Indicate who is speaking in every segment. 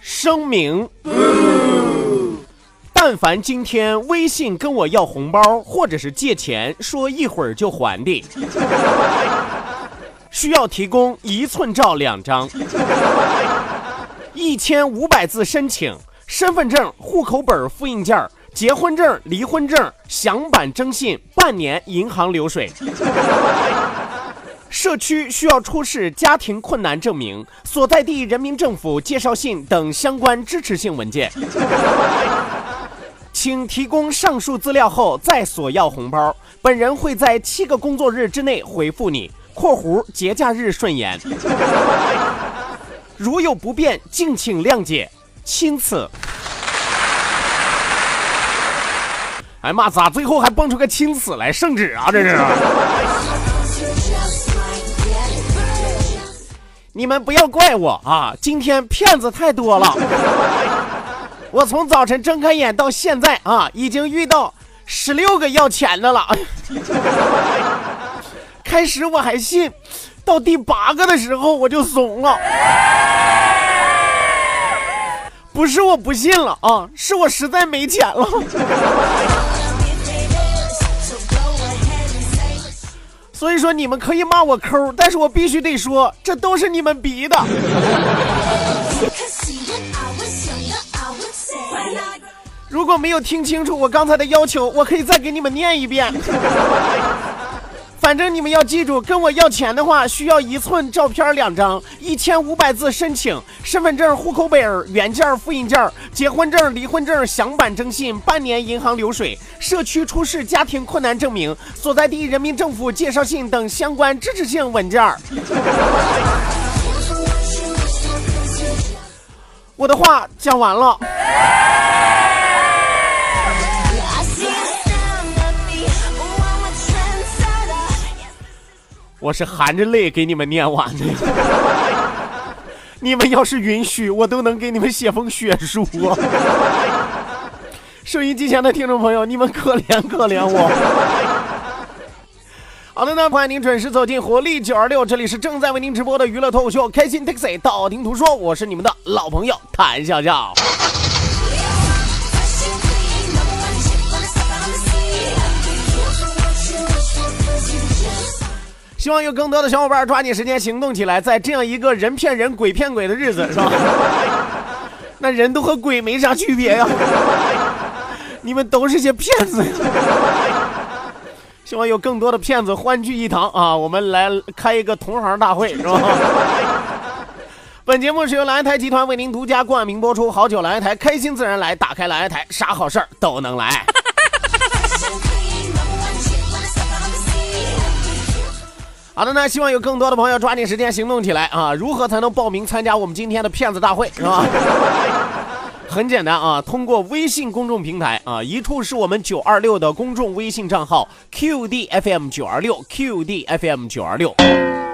Speaker 1: 声明：但凡今天微信跟我要红包或者是借钱，说一会儿就还的，需要提供一寸照两张，一千五百字申请。身份证、户口本复印件、结婚证、离婚证、详版征信，半年银行流水。社区需要出示家庭困难证明、所在地人民政府介绍信等相关支持性文件。请提供上述资料后再索要红包，本人会在七个工作日之内回复你（括弧节假日顺延）。如有不便，敬请谅解，钦此。哎妈，咋最后还蹦出个钦此来？圣旨啊，这是！你们不要怪我啊，今天骗子太多了。我从早晨睁开眼到现在啊，已经遇到十六个要钱的了。开始我还信，到第八个的时候我就怂了。不是我不信了啊，是我实在没钱了。所以说你们可以骂我抠，但是我必须得说，这都是你们逼的。如果没有听清楚我刚才的要求，我可以再给你们念一遍。反正你们要记住，跟我要钱的话，需要一寸照片两张，一千五百字申请，身份证、户口本、原件、复印件、结婚证、离婚证、详版征信，半年银行流水，社区出示家庭困难证明，所在地人民政府介绍信等相关支持性文件。我的话讲完了。我是含着泪给你们念完的。你们要是允许，我都能给你们写封血书！收音机前的听众朋友，你们可怜可怜我。好的呢，欢迎您准时走进活力九二六，这里是正在为您直播的娱乐脱口秀《开心 Taxi》，道听途说，我是你们的老朋友谭笑笑。希望有更多的小伙伴抓紧时间行动起来，在这样一个人骗人、鬼骗鬼的日子，是吧？那人都和鬼没啥区别呀，你们都是些骗子。希望有更多的骗子欢聚一堂啊！我们来开一个同行大会，是吧？本节目是由蓝台集团为您独家冠名播出，好酒蓝台，开心自然来，打开蓝台，啥好事儿都能来。好的那，希望有更多的朋友抓紧时间行动起来啊！如何才能报名参加我们今天的骗子大会，是吧？很简单啊，通过微信公众平台啊，一处是我们九二六的公众微信账号 QDFM 九二六 QDFM 九二六。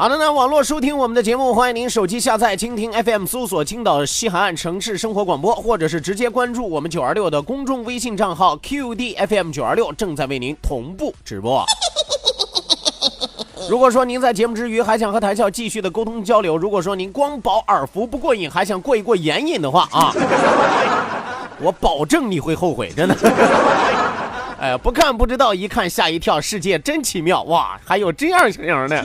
Speaker 1: 好的呢，网络收听我们的节目，欢迎您手机下载蜻蜓 FM，搜索青岛西海岸城市生活广播，或者是直接关注我们九二六的公众微信账号 QDFM 九二六，正在为您同步直播。如果说您在节目之余还想和台校继续的沟通交流，如果说您光饱耳福不过瘾，还想过一过眼瘾的话啊，我保证你会后悔，真的。哎，不看不知道，一看吓一跳，世界真奇妙哇！还有这样型的，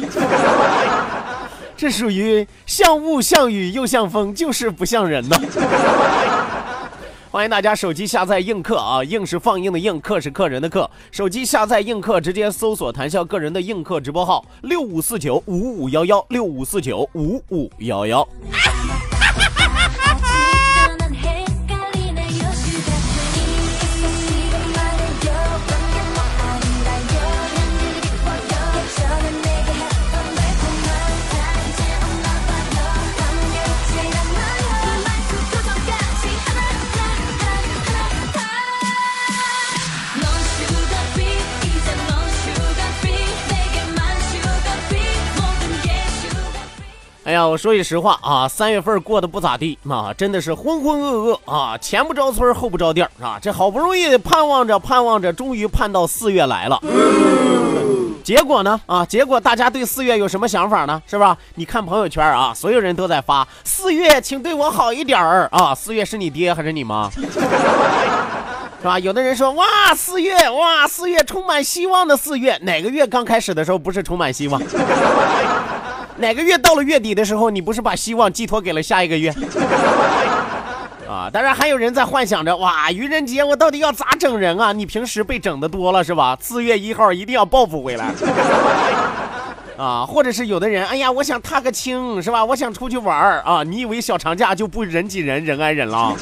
Speaker 1: 这属于像雾像雨又像风，就是不像人呢。欢迎大家手机下载映客啊，映是放映的映，客是客人的客。手机下载映客，直接搜索谈笑个人的映客直播号六五四九五五幺幺六五四九五五幺幺。呀，我说句实话啊，三月份过得不咋地啊，真的是浑浑噩噩啊，前不着村后不着店啊，这好不容易盼望着盼望着，终于盼到四月来了，结果呢啊，结果大家对四月有什么想法呢？是吧？你看朋友圈啊，所有人都在发四月，请对我好一点儿啊，四月是你爹还是你妈？是吧？有的人说哇，四月哇，四月充满希望的四月，哪个月刚开始的时候不是充满希望？哪个月到了月底的时候，你不是把希望寄托给了下一个月？啊，当然还有人在幻想着，哇，愚人节我到底要咋整人啊？你平时被整的多了是吧？四月一号一定要报复回来。啊，或者是有的人，哎呀，我想踏个青是吧？我想出去玩儿啊？你以为小长假就不人挤人，人挨人了？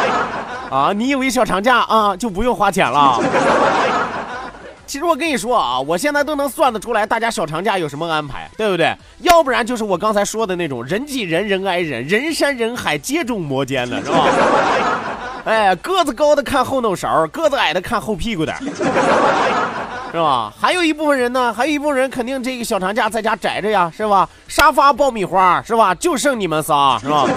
Speaker 1: 啊，你以为小长假啊就不用花钱了？其实我跟你说啊，我现在都能算得出来，大家小长假有什么安排，对不对？要不然就是我刚才说的那种人挤人，人挨人，人山人海，接踵摩肩的，是吧？哎，个子高的看后脑勺，个子矮的看后屁股的，是吧？还有一部分人呢，还有一部分人肯定这个小长假在家宅着呀，是吧？沙发爆米花，是吧？就剩你们仨，是吧？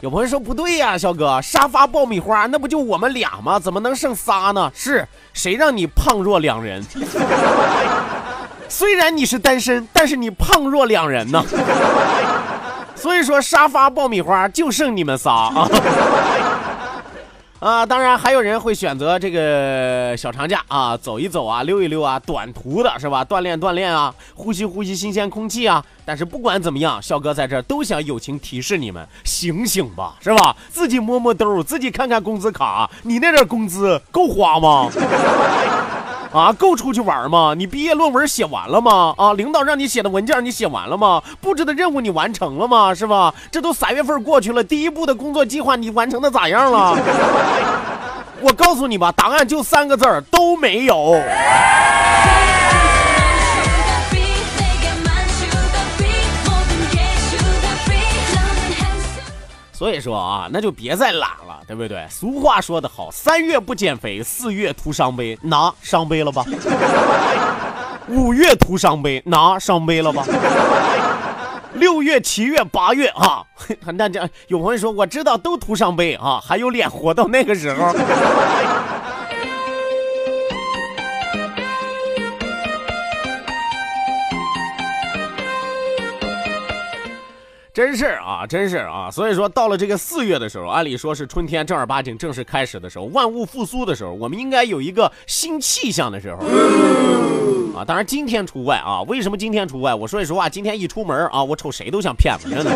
Speaker 1: 有朋友说不对呀，小哥，沙发爆米花那不就我们俩吗？怎么能剩仨呢？是谁让你胖若两人？虽然你是单身，但是你胖若两人呢。所以说沙发爆米花就剩你们仨啊。啊，当然还有人会选择这个小长假啊，走一走啊，溜一溜啊，短途的是吧？锻炼锻炼啊，呼吸呼吸新鲜空气啊。但是不管怎么样，笑哥在这都想友情提示你们，醒醒吧，是吧？自己摸摸兜，自己看看工资卡，你那点工资够花吗？啊，够出去玩吗？你毕业论文写完了吗？啊，领导让你写的文件你写完了吗？布置的任务你完成了吗？是吧？这都三月份过去了，第一步的工作计划你完成的咋样了？我告诉你吧，答案就三个字儿，都没有。所以说啊，那就别再懒了，对不对？俗话说得好，三月不减肥，四月徒伤悲，拿伤悲了吧？五月徒伤悲，拿伤悲了吧？六月、七月、八月啊，那这有朋友说，我知道都徒伤悲啊，还有脸活到那个时候？真是啊，真是啊，所以说到了这个四月的时候，按理说是春天正儿八经正式开始的时候，万物复苏的时候，我们应该有一个新气象的时候啊。当然今天除外啊。为什么今天除外？我说句实话，今天一出门啊，我瞅谁都像骗子，真 的。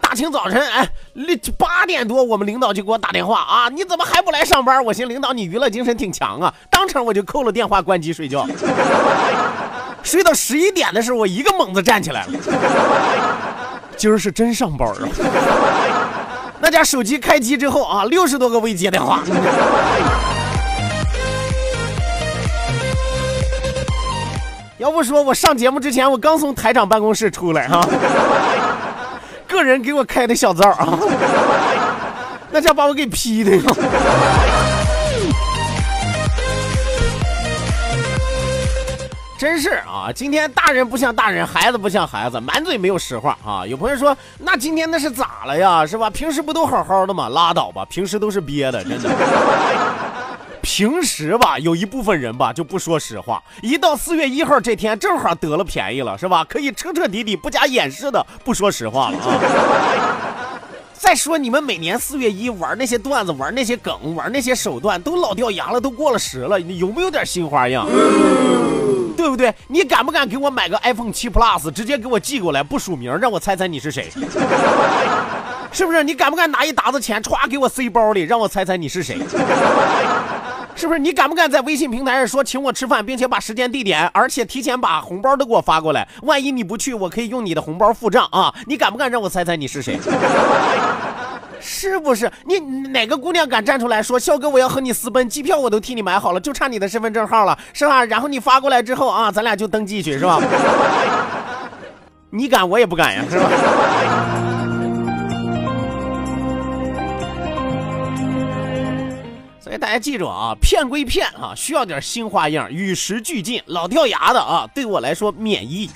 Speaker 1: 大清早晨，哎，八点多，我们领导就给我打电话啊，你怎么还不来上班？我寻领导你娱乐精神挺强啊，当场我就扣了电话，关机睡觉。睡到十一点的时候，我一个猛子站起来了。今儿是真上班啊！那家手机开机之后啊，六十多个未接电话。要不说我上节目之前，我刚从台长办公室出来哈，个人给我开的小灶啊，那家把我给劈的呀。真是啊！今天大人不像大人，孩子不像孩子，满嘴没有实话啊！有朋友说，那今天那是咋了呀？是吧？平时不都好好的吗？拉倒吧，平时都是憋的，真的。平时吧，有一部分人吧就不说实话，一到四月一号这天，正好得了便宜了，是吧？可以彻彻底底不加掩饰的不说实话了啊！再说你们每年四月一玩那些段子，玩那些梗，玩那些手段，都老掉牙了，都过了时了，你有没有点新花样？对不对？你敢不敢给我买个 iPhone 七 Plus，直接给我寄过来，不署名，让我猜猜你是谁？是不是？你敢不敢拿一沓子钱歘给我塞包里，让我猜猜你是谁？是不是？你敢不敢在微信平台上说请我吃饭，并且把时间地点，而且提前把红包都给我发过来？万一你不去，我可以用你的红包付账啊！你敢不敢让我猜猜你是谁？是不是你哪个姑娘敢站出来说，肖哥我要和你私奔，机票我都替你买好了，就差你的身份证号了，是吧？然后你发过来之后啊，咱俩就登记去，是吧？你敢，我也不敢呀，是吧？所以大家记住啊，骗归骗啊，需要点新花样，与时俱进，老掉牙的啊，对我来说免疫。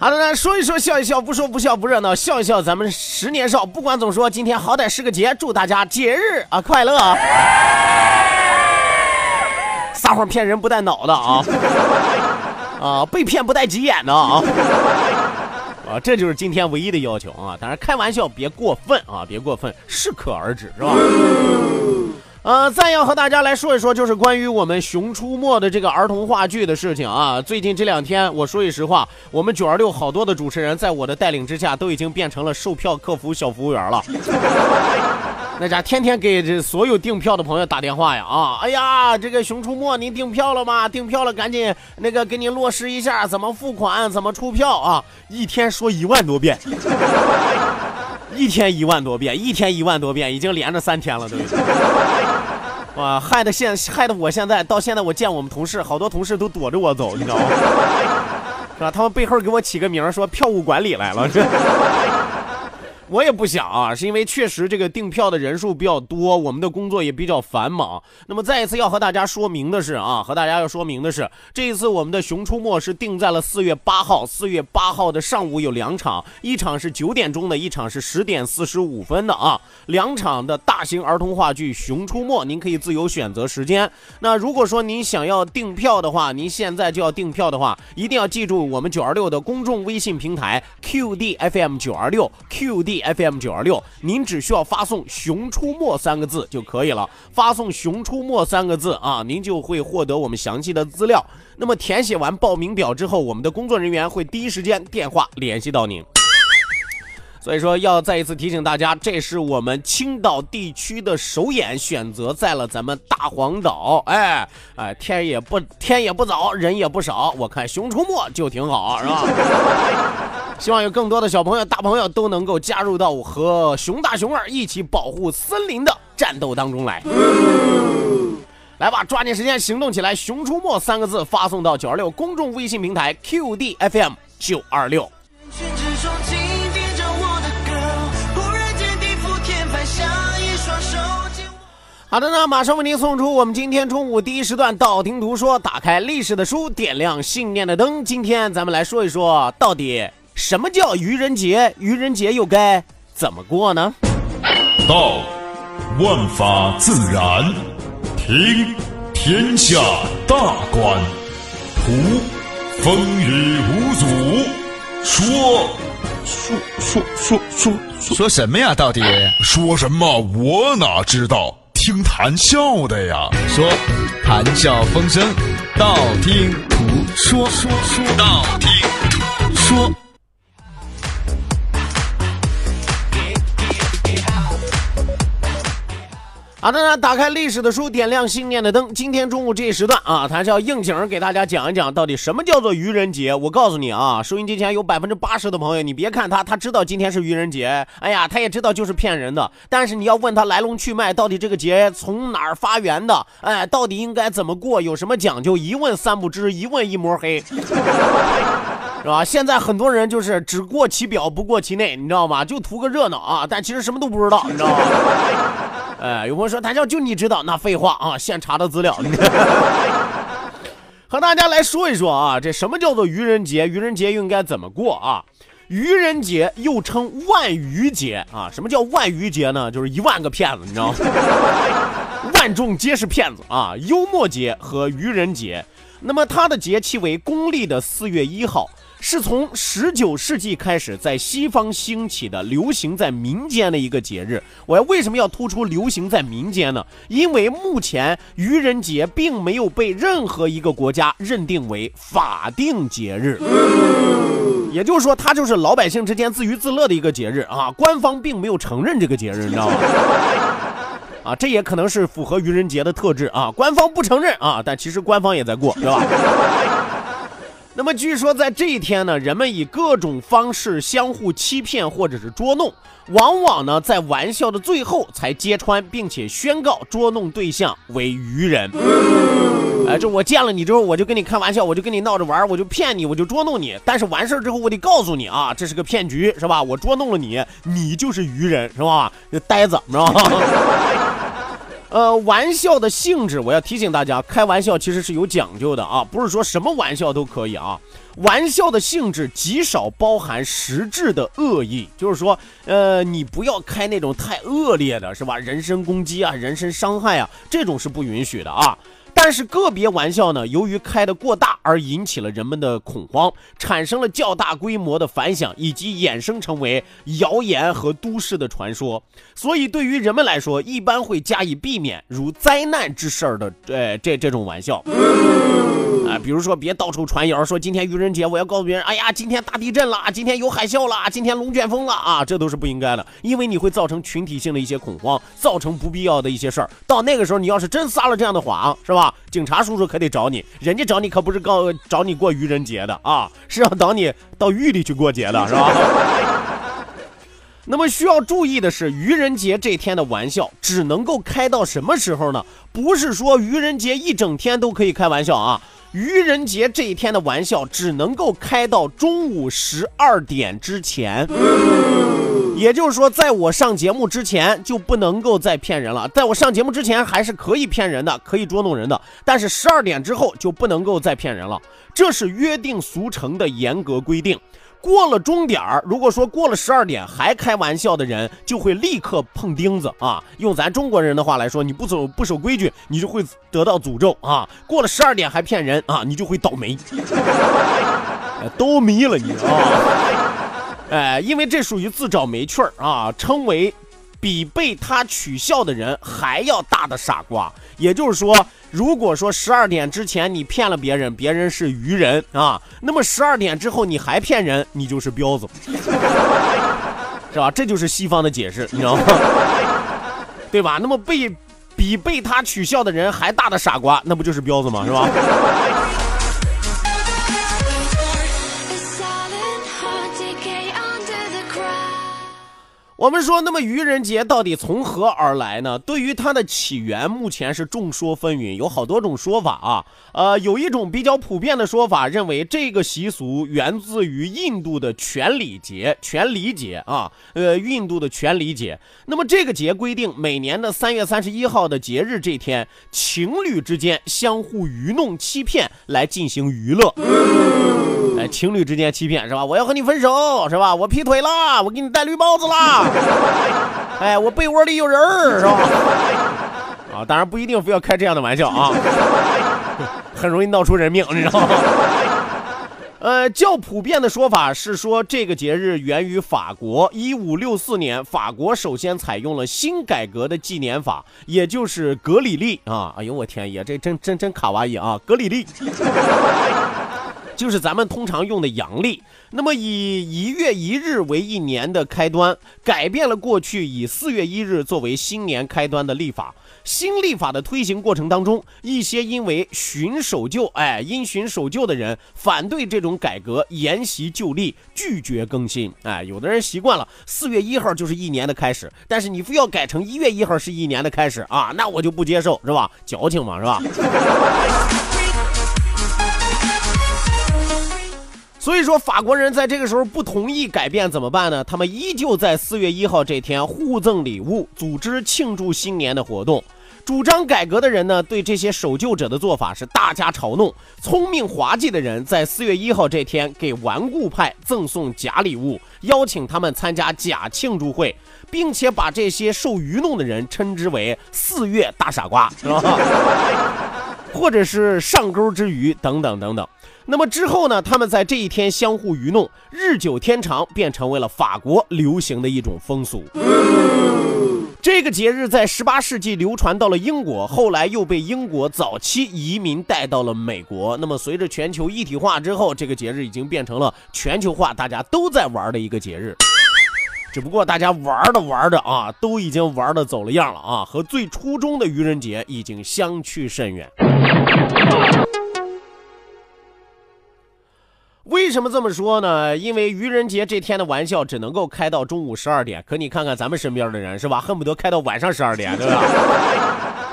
Speaker 1: 好的呢，说一说笑一笑，不说不笑不热闹，笑一笑咱们十年少。不管怎么说，今天好歹是个节，祝大家节日啊快乐啊！撒谎骗人不带脑的啊！啊，被骗不带急眼的啊！啊，这就是今天唯一的要求啊！当然开玩笑别过分啊，别过分，适可而止是吧？呃，再要和大家来说一说，就是关于我们《熊出没》的这个儿童话剧的事情啊。最近这两天，我说句实话，我们九二六好多的主持人在我的带领之下，都已经变成了售票客服小服务员了。那家天天给这所有订票的朋友打电话呀啊！哎呀，这个《熊出没》您订票了吗？订票了，赶紧那个给您落实一下，怎么付款，怎么出票啊？一天说一万多遍。一天一万多遍，一天一万多遍，已经连着三天了，都？哇，害得现害得我现在到现在，我见我们同事，好多同事都躲着我走，你知道吗？是吧？他们背后给我起个名，说票务管理来了。我也不想啊，是因为确实这个订票的人数比较多，我们的工作也比较繁忙。那么再一次要和大家说明的是啊，和大家要说明的是，这一次我们的《熊出没》是定在了四月八号。四月八号的上午有两场，一场是九点钟的，一场是十点四十五分的啊。两场的大型儿童话剧《熊出没》，您可以自由选择时间。那如果说您想要订票的话，您现在就要订票的话，一定要记住我们九二六的公众微信平台 QDFM 九二六 QD。FM 九二六，您只需要发送“熊出没”三个字就可以了。发送“熊出没”三个字啊，您就会获得我们详细的资料。那么填写完报名表之后，我们的工作人员会第一时间电话联系到您。所以说，要再一次提醒大家，这是我们青岛地区的首演，选择在了咱们大黄岛。哎哎，天也不天也不早，人也不少，我看《熊出没》就挺好，是吧？希望有更多的小朋友、大朋友都能够加入到我和熊大、熊二一起保护森林的战斗当中来。来吧，抓紧时间行动起来！“熊出没”三个字发送到九二六公众微信平台 QDFM 九二六。好的呢，马上为您送出我们今天中午第一时段道听途说，打开历史的书，点亮信念的灯。今天咱们来说一说，到底什么叫愚人节？愚人节又该怎么过呢？
Speaker 2: 道，万法自然；听，天下大观；图，风雨无阻；说，
Speaker 3: 说说说说说什么呀？到底
Speaker 2: 说什么？我哪知道？听谈笑的呀，
Speaker 3: 说谈笑风生，道听途说，说说道听途说。
Speaker 1: 好的呢，打开历史的书，点亮信念的灯。今天中午这一时段啊，谭笑应景给大家讲一讲，到底什么叫做愚人节。我告诉你啊，收音机前有百分之八十的朋友，你别看他，他知道今天是愚人节，哎呀，他也知道就是骗人的。但是你要问他来龙去脉，到底这个节从哪儿发源的，哎，到底应该怎么过，有什么讲究，一问三不知，一问一摸黑。是吧？现在很多人就是只过其表不过其内，你知道吗？就图个热闹啊，但其实什么都不知道，你知道吗？哎，有朋友说谭笑就你知道，那废话啊，现查的资料。和大家来说一说啊，这什么叫做愚人节？愚人节应该怎么过啊？愚人节又称万愚节啊。什么叫万愚节呢？就是一万个骗子，你知道吗？万众皆是骗子啊！幽默节和愚人节，那么它的节气为公历的四月一号。是从十九世纪开始在西方兴起的，流行在民间的一个节日。我要为什么要突出流行在民间呢？因为目前愚人节并没有被任何一个国家认定为法定节日，也就是说，它就是老百姓之间自娱自乐的一个节日啊。官方并没有承认这个节日，你知道吗？啊，这也可能是符合愚人节的特质啊。官方不承认啊，但其实官方也在过，对吧？那么据说在这一天呢，人们以各种方式相互欺骗或者是捉弄，往往呢在玩笑的最后才揭穿，并且宣告捉弄对象为愚人。哎，这我见了你之后，我就跟你开玩笑，我就跟你闹着玩，我就骗你，我就捉弄你。但是完事之后，我得告诉你啊，这是个骗局，是吧？我捉弄了你，你就是愚人，是吧？呆子，知道吗？呃，玩笑的性质，我要提醒大家，开玩笑其实是有讲究的啊，不是说什么玩笑都可以啊。玩笑的性质极少包含实质的恶意，就是说，呃，你不要开那种太恶劣的，是吧？人身攻击啊，人身伤害啊，这种是不允许的啊。但是个别玩笑呢，由于开得过大而引起了人们的恐慌，产生了较大规模的反响，以及衍生成为谣言和都市的传说。所以对于人们来说，一般会加以避免，如灾难之事儿的，呃，这这种玩笑。啊，比如说别到处传谣，说今天愚人节，我要告诉别人，哎呀，今天大地震了，今天有海啸了，今天龙卷风了啊，这都是不应该的，因为你会造成群体性的一些恐慌，造成不必要的一些事儿。到那个时候，你要是真撒了这样的谎，是吧？警察叔叔可得找你，人家找你可不是告找你过愚人节的啊，是要等你到狱里去过节的，是吧？那么需要注意的是，愚人节这天的玩笑只能够开到什么时候呢？不是说愚人节一整天都可以开玩笑啊。愚人节这一天的玩笑只能够开到中午十二点之前，也就是说，在我上节目之前就不能够再骗人了。在我上节目之前还是可以骗人的，可以捉弄人的，但是十二点之后就不能够再骗人了，这是约定俗成的严格规定。过了钟点儿，如果说过了十二点还开玩笑的人，就会立刻碰钉子啊！用咱中国人的话来说，你不守不守规矩，你就会得到诅咒啊！过了十二点还骗人啊，你就会倒霉，都迷了你啊！哎，因为这属于自找没趣儿啊，称为比被他取笑的人还要大的傻瓜。也就是说。如果说十二点之前你骗了别人，别人是愚人啊，那么十二点之后你还骗人，你就是彪子，是吧？这就是西方的解释，你知道吗？对吧？那么被比被他取笑的人还大的傻瓜，那不就是彪子吗？是吧？我们说，那么愚人节到底从何而来呢？对于它的起源，目前是众说纷纭，有好多种说法啊。呃，有一种比较普遍的说法，认为这个习俗源自于印度的全礼节，全礼节啊，呃，印度的全礼节。那么这个节规定，每年的三月三十一号的节日这天，情侣之间相互愚弄、欺骗来进行娱乐。哎，情侣之间欺骗是吧？我要和你分手是吧？我劈腿了，我给你戴绿帽子啦。哎，我被窝里有人儿，是吧？啊，当然不一定非要开这样的玩笑啊，很容易闹出人命，你知道吗？呃，较普遍的说法是说，这个节日源于法国。一五六四年，法国首先采用了新改革的纪年法，也就是格里历啊。哎呦，我天爷，这真真真卡哇伊啊！格里历。就是咱们通常用的阳历，那么以一月一日为一年的开端，改变了过去以四月一日作为新年开端的历法。新立法的推行过程当中，一些因为循守旧，哎，因循守旧的人反对这种改革，沿袭旧例，拒绝更新。哎，有的人习惯了四月一号就是一年的开始，但是你非要改成一月一号是一年的开始啊，那我就不接受，是吧？矫情嘛，是吧？所以说，法国人在这个时候不同意改变怎么办呢？他们依旧在四月一号这天互赠礼物，组织庆祝新年的活动。主张改革的人呢，对这些守旧者的做法是大加嘲弄。聪明滑稽的人在四月一号这天给顽固派赠送假礼物，邀请他们参加假庆祝会，并且把这些受愚弄的人称之为“四月大傻瓜”，是吧？或者是上钩之鱼等等等等。那么之后呢？他们在这一天相互愚弄，日久天长，便成为了法国流行的一种风俗。这个节日在十八世纪流传到了英国，后来又被英国早期移民带到了美国。那么随着全球一体化之后，这个节日已经变成了全球化大家都在玩的一个节日。只不过大家玩着玩着啊，都已经玩的走了样了啊，和最初衷的愚人节已经相去甚远。为什么这么说呢？因为愚人节这天的玩笑只能够开到中午十二点，可你看看咱们身边的人是吧，恨不得开到晚上十二点，对吧？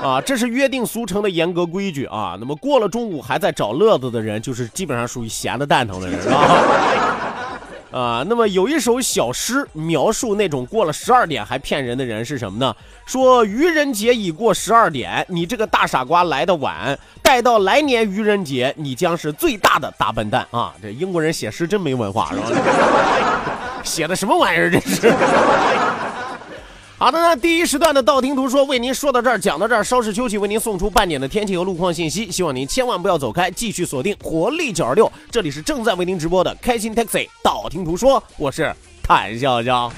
Speaker 1: 啊，这是约定俗成的严格规矩啊。那么过了中午还在找乐子的人，就是基本上属于闲的蛋疼的人，是吧？啊，那么有一首小诗描述那种过了十二点还骗人的人是什么呢？说愚人节已过十二点，你这个大傻瓜来的晚，待到来年愚人节，你将是最大的大笨蛋啊！这英国人写诗真没文化，是吧？写的什么玩意儿？这是。好的，那第一时段的道听途说为您说到这儿，讲到这儿，稍事休息，为您送出半点的天气和路况信息。希望您千万不要走开，继续锁定活力九二六，这里是正在为您直播的开心 Taxi。道听途说，我是谭笑笑。